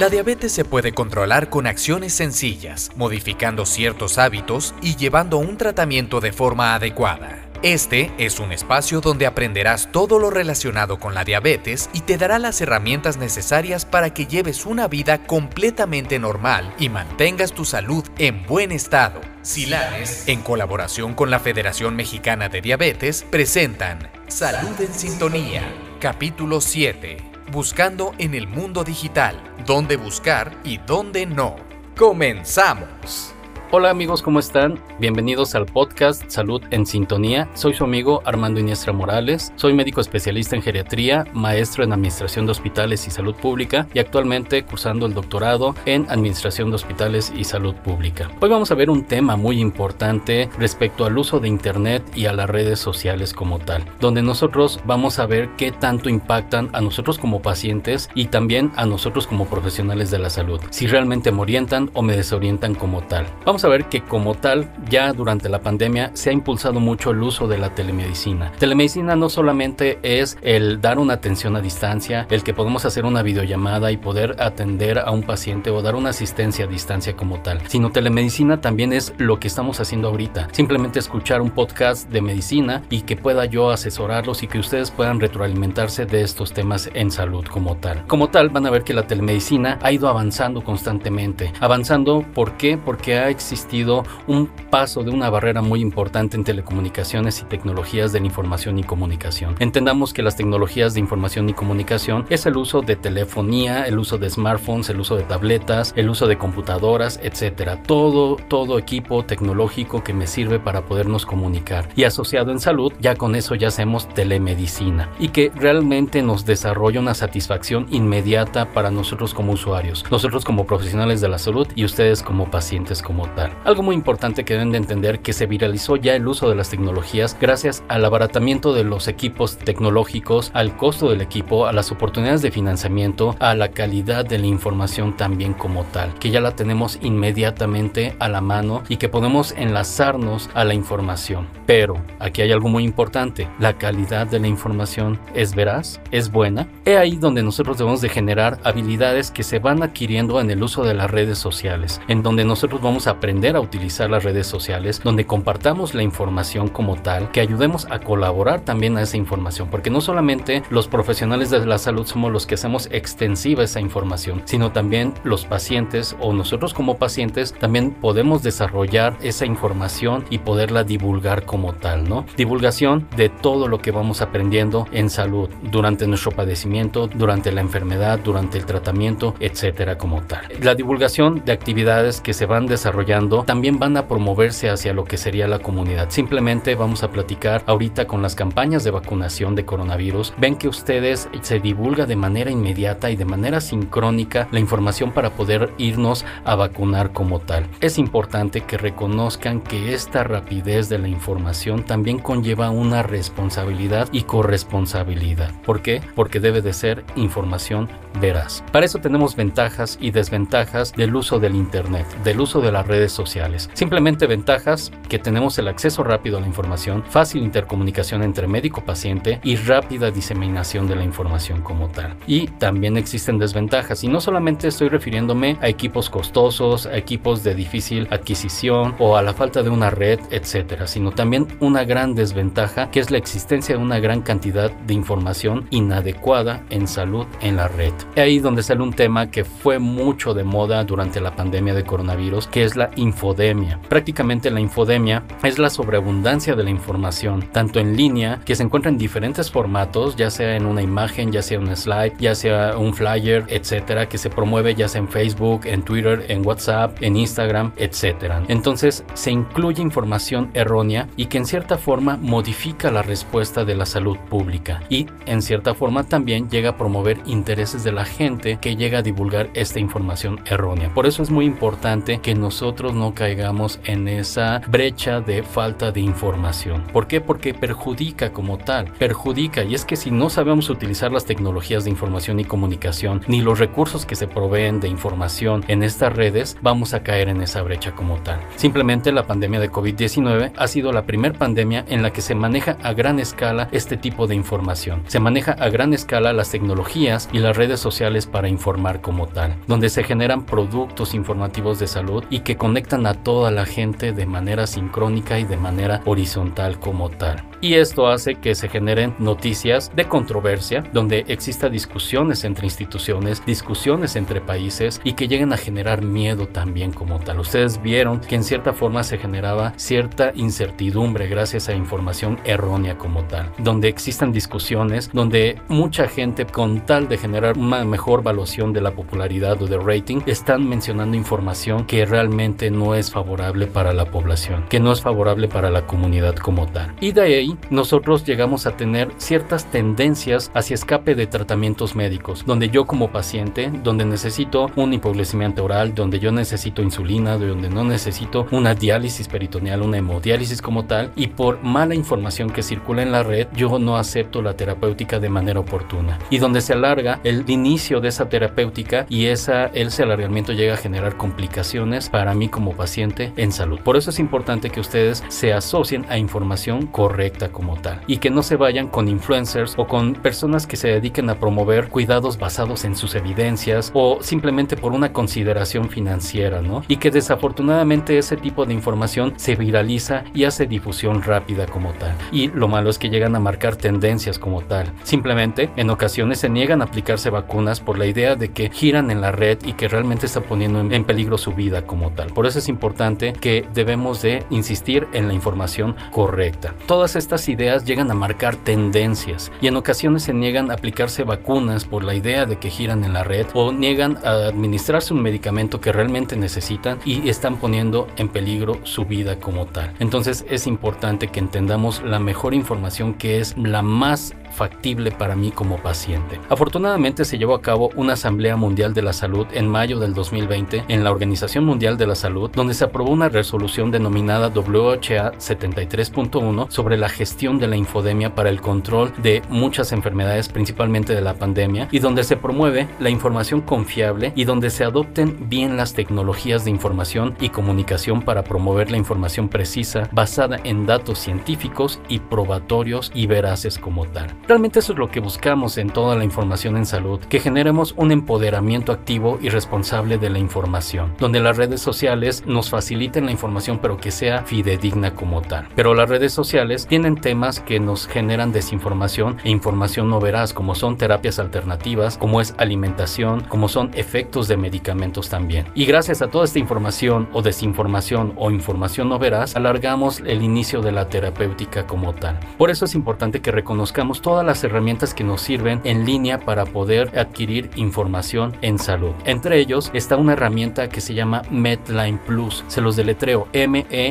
La diabetes se puede controlar con acciones sencillas, modificando ciertos hábitos y llevando un tratamiento de forma adecuada. Este es un espacio donde aprenderás todo lo relacionado con la diabetes y te dará las herramientas necesarias para que lleves una vida completamente normal y mantengas tu salud en buen estado. Silanes, en colaboración con la Federación Mexicana de Diabetes, presentan Salud en Sintonía, capítulo 7 buscando en el mundo digital, dónde buscar y dónde no. ¡Comenzamos! Hola amigos, ¿cómo están? Bienvenidos al podcast Salud en Sintonía. Soy su amigo Armando Iniestra Morales. Soy médico especialista en geriatría, maestro en Administración de Hospitales y Salud Pública y actualmente cursando el doctorado en Administración de Hospitales y Salud Pública. Hoy vamos a ver un tema muy importante respecto al uso de Internet y a las redes sociales como tal, donde nosotros vamos a ver qué tanto impactan a nosotros como pacientes y también a nosotros como profesionales de la salud, si realmente me orientan o me desorientan como tal. Vamos a ver que como tal, ya durante la pandemia se ha impulsado mucho el uso de la telemedicina. Telemedicina no solamente es el dar una atención a distancia, el que podemos hacer una videollamada y poder atender a un paciente o dar una asistencia a distancia como tal, sino telemedicina también es lo que estamos haciendo ahorita. Simplemente escuchar un podcast de medicina y que pueda yo asesorarlos y que ustedes puedan retroalimentarse de estos temas en salud como tal. Como tal, van a ver que la telemedicina ha ido avanzando constantemente. Avanzando, ¿por qué? Porque ha existido existido un paso de una barrera muy importante en telecomunicaciones y tecnologías de la información y comunicación. Entendamos que las tecnologías de información y comunicación es el uso de telefonía, el uso de smartphones, el uso de tabletas, el uso de computadoras, etcétera. Todo, todo equipo tecnológico que me sirve para podernos comunicar. Y asociado en salud, ya con eso ya hacemos telemedicina y que realmente nos desarrolla una satisfacción inmediata para nosotros como usuarios, nosotros como profesionales de la salud y ustedes como pacientes como tal. Algo muy importante que deben de entender que se viralizó ya el uso de las tecnologías gracias al abaratamiento de los equipos tecnológicos, al costo del equipo, a las oportunidades de financiamiento, a la calidad de la información también como tal, que ya la tenemos inmediatamente a la mano y que podemos enlazarnos a la información. Pero aquí hay algo muy importante, la calidad de la información es veraz, es buena. He ahí donde nosotros debemos de generar habilidades que se van adquiriendo en el uso de las redes sociales, en donde nosotros vamos a aprender a utilizar las redes sociales, donde compartamos la información como tal, que ayudemos a colaborar también a esa información, porque no solamente los profesionales de la salud somos los que hacemos extensiva esa información, sino también los pacientes o nosotros como pacientes también podemos desarrollar esa información y poderla divulgar como tal, ¿no? Divulgación de todo lo que vamos aprendiendo en salud durante nuestro padecimiento, durante la enfermedad, durante el tratamiento, etcétera como tal. La divulgación de actividades que se van desarrollando también van a promoverse hacia lo que sería la comunidad. Simplemente vamos a platicar ahorita con las campañas de vacunación de coronavirus. Ven que ustedes se divulga de manera inmediata y de manera sincrónica la información para poder irnos a vacunar como tal. Es importante que reconozcan que esta rapidez de la información también conlleva una responsabilidad y corresponsabilidad. ¿Por qué? Porque debe de ser información veraz. Para eso tenemos ventajas y desventajas del uso del Internet, del uso de las sociales. Simplemente ventajas que tenemos el acceso rápido a la información, fácil intercomunicación entre médico-paciente y rápida diseminación de la información como tal. Y también existen desventajas y no solamente estoy refiriéndome a equipos costosos, a equipos de difícil adquisición o a la falta de una red, etcétera, sino también una gran desventaja que es la existencia de una gran cantidad de información inadecuada en salud en la red. Ahí donde sale un tema que fue mucho de moda durante la pandemia de coronavirus, que es la infodemia. Prácticamente la infodemia es la sobreabundancia de la información, tanto en línea, que se encuentra en diferentes formatos, ya sea en una imagen, ya sea un slide, ya sea un flyer, etcétera, que se promueve ya sea en Facebook, en Twitter, en WhatsApp, en Instagram, etcétera. Entonces se incluye información errónea y que en cierta forma modifica la respuesta de la salud pública y en cierta forma también llega a promover intereses de la gente que llega a divulgar esta información errónea. Por eso es muy importante que nosotros no caigamos en esa brecha de falta de información. ¿Por qué? Porque perjudica como tal, perjudica y es que si no sabemos utilizar las tecnologías de información y comunicación ni los recursos que se proveen de información en estas redes, vamos a caer en esa brecha como tal. Simplemente la pandemia de COVID-19 ha sido la primera pandemia en la que se maneja a gran escala este tipo de información. Se maneja a gran escala las tecnologías y las redes sociales para informar como tal, donde se generan productos informativos de salud y que conectan a toda la gente de manera sincrónica y de manera horizontal como tal. Y esto hace que se generen noticias de controversia, donde exista discusiones entre instituciones, discusiones entre países y que lleguen a generar miedo también como tal. Ustedes vieron que en cierta forma se generaba cierta incertidumbre gracias a información errónea como tal, donde existan discusiones, donde mucha gente con tal de generar una mejor evaluación de la popularidad o de rating, están mencionando información que realmente no es favorable para la población, que no es favorable para la comunidad como tal. Y de ahí nosotros llegamos a tener ciertas tendencias hacia escape de tratamientos médicos, donde yo como paciente, donde necesito un hipoglucemiante oral, donde yo necesito insulina, donde no necesito una diálisis peritoneal, una hemodiálisis como tal, y por mala información que circula en la red, yo no acepto la terapéutica de manera oportuna. Y donde se alarga el inicio de esa terapéutica y esa, ese alargamiento llega a generar complicaciones para mí como paciente en salud. Por eso es importante que ustedes se asocien a información correcta como tal y que no se vayan con influencers o con personas que se dediquen a promover cuidados basados en sus evidencias o simplemente por una consideración financiera, ¿no? Y que desafortunadamente ese tipo de información se viraliza y hace difusión rápida como tal. Y lo malo es que llegan a marcar tendencias como tal. Simplemente en ocasiones se niegan a aplicarse vacunas por la idea de que giran en la red y que realmente está poniendo en peligro su vida como tal. Por eso es importante que debemos de insistir en la información correcta. Todas estas ideas llegan a marcar tendencias y en ocasiones se niegan a aplicarse vacunas por la idea de que giran en la red o niegan a administrarse un medicamento que realmente necesitan y están poniendo en peligro su vida como tal. Entonces es importante que entendamos la mejor información que es la más factible para mí como paciente. Afortunadamente se llevó a cabo una Asamblea Mundial de la Salud en mayo del 2020 en la Organización Mundial de la Salud, donde se aprobó una resolución denominada WHA 73.1 sobre la gestión de la infodemia para el control de muchas enfermedades, principalmente de la pandemia, y donde se promueve la información confiable y donde se adopten bien las tecnologías de información y comunicación para promover la información precisa basada en datos científicos y probatorios y veraces como tal. Realmente eso es lo que buscamos en toda la información en salud, que generemos un empoderamiento activo y responsable de la información, donde las redes sociales nos faciliten la información pero que sea fidedigna como tal. Pero las redes sociales tienen temas que nos generan desinformación e información no veraz, como son terapias alternativas, como es alimentación, como son efectos de medicamentos también. Y gracias a toda esta información o desinformación o información no veraz, alargamos el inicio de la terapéutica como tal. Por eso es importante que reconozcamos todas las herramientas que nos sirven en línea para poder adquirir información en salud. Entre ellos está una herramienta que se llama Medline Plus. Se los deletreo M-E-D-L-I-N-E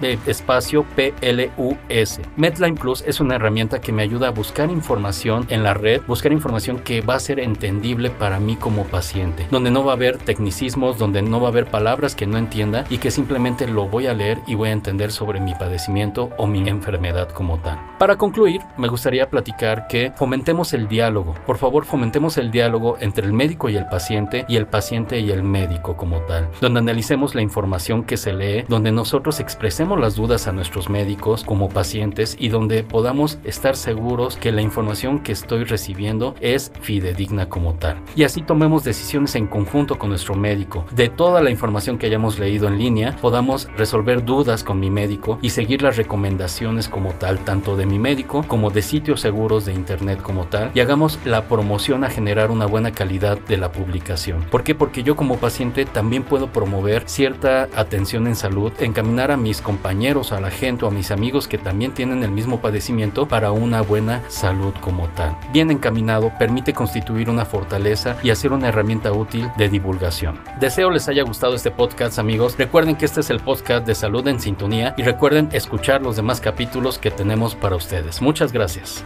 -E, espacio P-L-U-S. Medline Plus es una herramienta que me ayuda a buscar información en la red, buscar información que va a ser entendible para mí como paciente, donde no va a haber tecnicismos, donde no va a haber palabras que no entienda y que simplemente lo voy a leer y voy a entender sobre mi padecimiento o mi enfermedad como tal. Para concluir, me gustaría platicar que fomentemos el diálogo. Por favor, fomentemos el diálogo entre el médico y el paciente y el paciente y el médico como tal, donde analicemos la información que se lee, donde nosotros expresemos las dudas a nuestros médicos como pacientes y donde podamos estar seguros que la información que estoy recibiendo es fidedigna como tal. Y así tomemos decisiones en conjunto con nuestro médico. De toda la información que hayamos leído en línea, podamos resolver dudas con mi médico y seguir las recomendaciones como tal, tanto de mi médico como de sitios seguros de internet como tal y hagamos la promoción a generar una buena calidad de la publicación. ¿Por qué? Porque yo como paciente también puedo promover cierta atención en salud, encaminar a mis compañeros, a la gente o a mis amigos que también tienen el mismo padecimiento para una buena salud como tal. Bien encaminado permite constituir una fortaleza y hacer una herramienta útil de divulgación. Deseo les haya gustado este podcast amigos. Recuerden que este es el podcast de salud en sintonía y recuerden escuchar los demás capítulos que tenemos para ustedes. Muchas gracias.